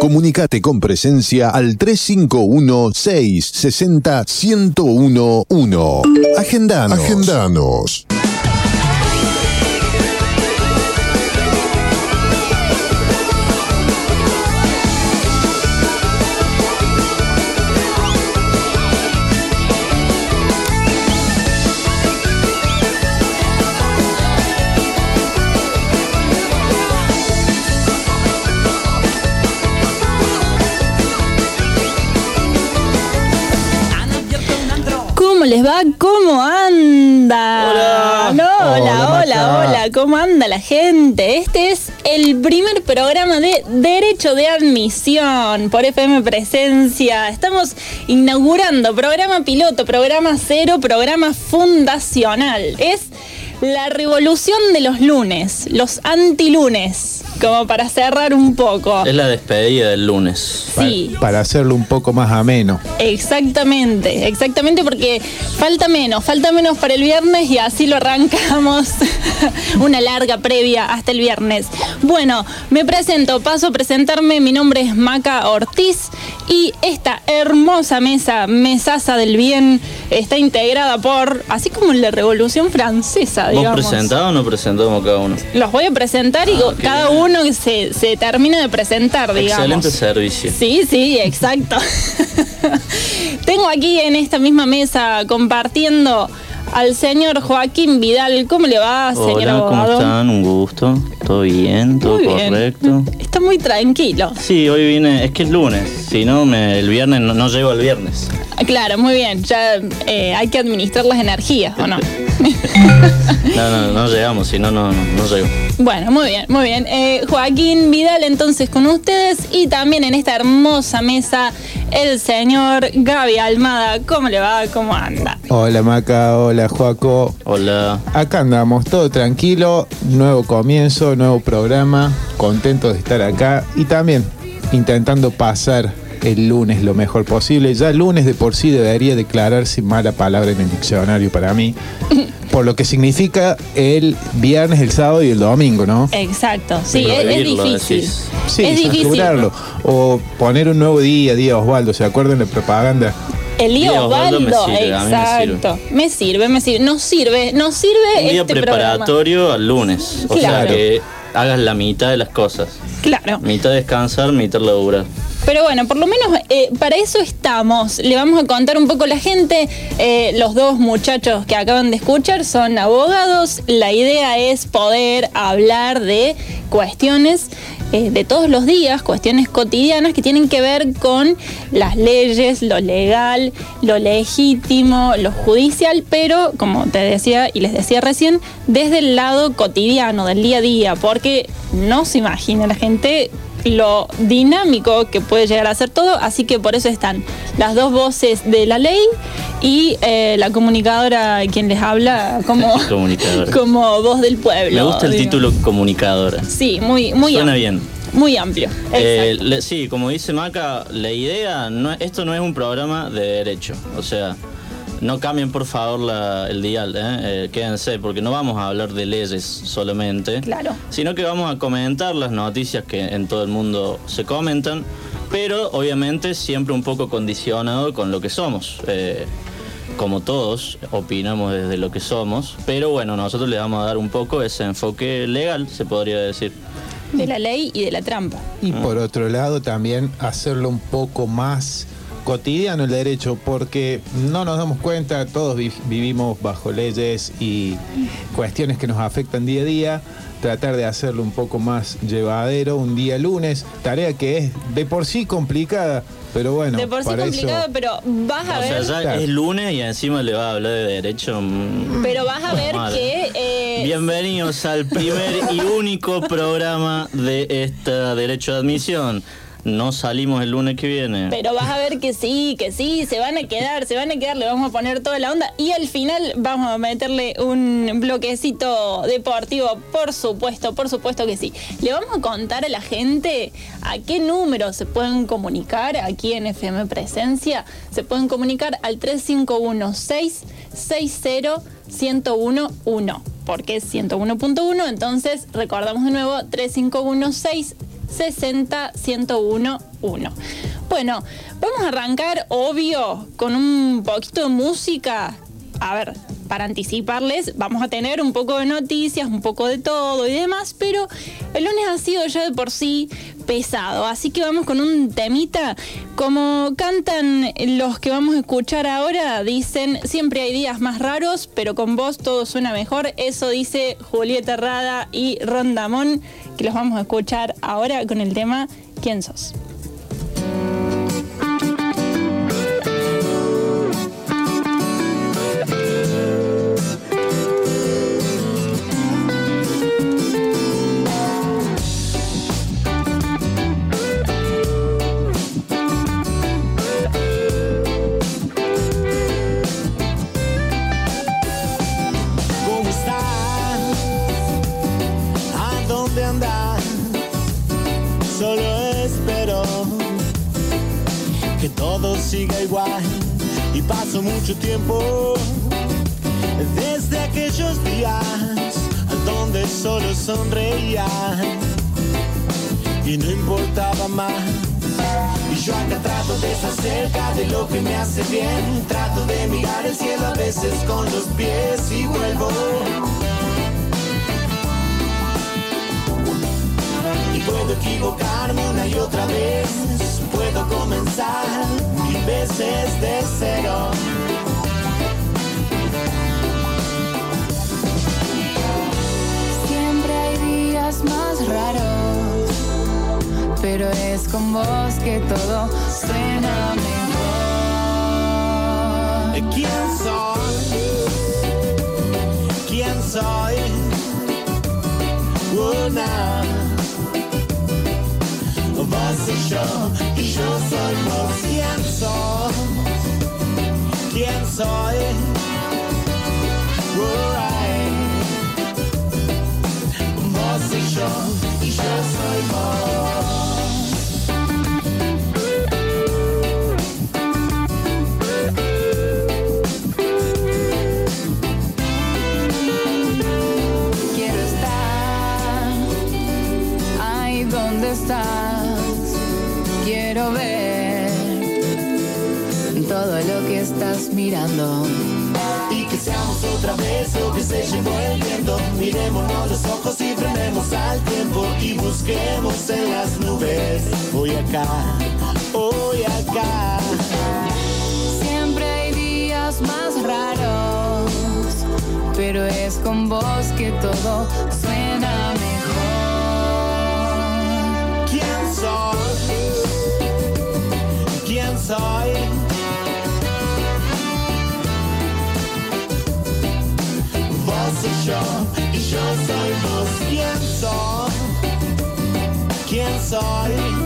Comunicate con presencia al 351-660-1011. Agendanos. Agendanos. ¿Cómo les va? ¿Cómo anda? Hola. No, hola, Hola, hola, hola, ¿Cómo anda la gente? Este es el primer programa de Derecho de Admisión por FM Presencia. Estamos inaugurando programa piloto, programa cero, programa fundacional. Es la revolución de los lunes, los antilunes, como para cerrar un poco. Es la despedida del lunes. Sí. Para hacerlo un poco más ameno. Exactamente, exactamente porque falta menos, falta menos para el viernes y así lo arrancamos una larga previa hasta el viernes. Bueno, me presento, paso a presentarme, mi nombre es Maca Ortiz y esta hermosa mesa, mesaza del bien, está integrada por, así como en la Revolución Francesa, ¿Vos digamos. presentado o no presentamos cada uno? Los voy a presentar y Ah, cada uno se, se termina de presentar, digamos. Excelente servicio. Sí, sí, exacto. Tengo aquí en esta misma mesa compartiendo al señor Joaquín Vidal. ¿Cómo le va, señor Hola, ¿cómo están? Un gusto. ¿Todo bien? ¿Todo Muy bien. correcto? Está muy tranquilo. Sí, hoy vine, es que es lunes, si no, me- el viernes no, no llego al viernes. Ah, Claro, muy bien. Ya eh, hay que administrar las energías, ¿o no? No, no, no llegamos, si no, no, no, no llego. Bueno, muy bien, muy bien. Eh, Joaquín Vidal entonces con ustedes y también en esta hermosa mesa el señor Gaby Almada. ¿Cómo le va? ¿Cómo anda? Hola Maca, hola Joaco. Hola. Acá andamos, todo tranquilo, nuevo comienzo, nuevo programa, contentos de estar acá y también intentando pasar el lunes lo mejor posible. Ya el lunes de por sí debería declararse mala palabra en el diccionario para mí, por lo que significa el viernes, el sábado y el domingo, ¿no? Exacto, sí, es, difícil. decís. Sí, es difícil. censurarlo. O poner un nuevo día, día Osvaldo, ¿se acuerdan de propaganda? El día Día Osvaldo Osvaldo, me sirve, mí me exacto. Me sirve, me sirve. Nos sirve, nos sirve Un día este preparatorio al lunes. O Claro. sea que hagas la mitad de las cosas. Claro. Mitad descansar, mitad laburar. Pero bueno, por lo menos eh, para eso estamos. Le vamos a contar un poco a la gente. Eh, los dos muchachos que acaban de escuchar son abogados. La idea es poder hablar de cuestiones eh, de todos los días, cuestiones cotidianas que tienen que ver con las leyes, lo legal, lo legítimo, lo judicial, pero como te decía y les decía recién, desde el lado cotidiano, del día a día, porque no se imagina la gente lo dinámico que puede llegar a ser todo, así que por eso están las dos voces de la ley y eh, la comunicadora quien les habla como, como voz del pueblo. Me gusta el título comunicadora. Sí, muy, muy Suena amplio. bien. Muy amplio. Eh, le- sí, como dice Maca, la idea, no, esto no es un programa de derecho. O sea, no cambien por favor la- el dial, ¿eh? Eh, quédense, porque no vamos a hablar de leyes solamente, Claro. sino que vamos a comentar las noticias que en todo el mundo se comentan, pero obviamente siempre un poco condicionado con lo que somos. Eh, como todos, opinamos desde lo que somos, pero bueno, nosotros le vamos a dar un poco ese enfoque legal, se podría decir. de la ley y de la trampa. Y por otro lado también hacerlo un poco más cotidiano el derecho, porque no nos damos cuenta, todos vi- vivimos bajo leyes y cuestiones que nos afectan día a día, tratar de hacerlo un poco más llevadero un día lunes, tarea que es de por sí complicada, pero bueno, de por sí para complicado, eso... pero vas a O sea, ver. ya Claro. es lunes y encima le va a hablar de derecho. mm, Pero vas a ver que. eh, Bienvenidos al primer y único programa de esta Derecho de Admisión. No salimos el lunes que viene. Pero vas a ver que sí, que sí, se van a quedar, se van a quedar, le vamos a poner toda la onda y al final vamos a meterle un bloquecito deportivo, por supuesto, por supuesto que sí. Le vamos a contar a la gente a qué número se pueden comunicar aquí en FM Presencia. Se pueden comunicar al 351-660-1011, porque es 101.1, entonces recordamos de nuevo 351-660. 60 101 1. Bueno, vamos a arrancar, obvio, con un poquito de música. A ver, para anticiparles, vamos a tener un poco de noticias, un poco de todo y demás, pero el lunes ha sido ya de por sí pesado, así que vamos con un temita. Como cantan los que vamos a escuchar ahora, dicen, siempre hay días más raros, pero con vos todo suena mejor. Eso dice Julieta Rada y Rondamón, que los vamos a escuchar ahora con el tema ¿Quién sos? Siga igual y paso mucho tiempo desde aquellos días donde solo sonreía y no importaba más. Y yo acá trato de estar cerca de lo que me hace bien. Trato de mirar el cielo a veces con los pies y vuelvo. Y puedo equivocarme una y otra vez puedo comenzar mil veces de cero. Siempre hay días más raros, pero es con vos que todo suena mejor. ¿Quién soy? ¿Quién soy? Una yo, y yo soy vos. ¿Quién soy? ¿Quién soy? Right. Vos y yo, y yo soy vos. Quiero estar ahí donde quiero ver todo lo que estás mirando. Y que seamos otra vez lo que se llevó el viento. Miremonos los ojos y frenemos al tiempo y busquemos en las nubes. Hoy acá, hoy acá. Siempre hay días más raros, pero es con vos que todo suena mejor. Quién soy. Vos y yo, y yo soy vos. ¿Quién soy? ¿Quién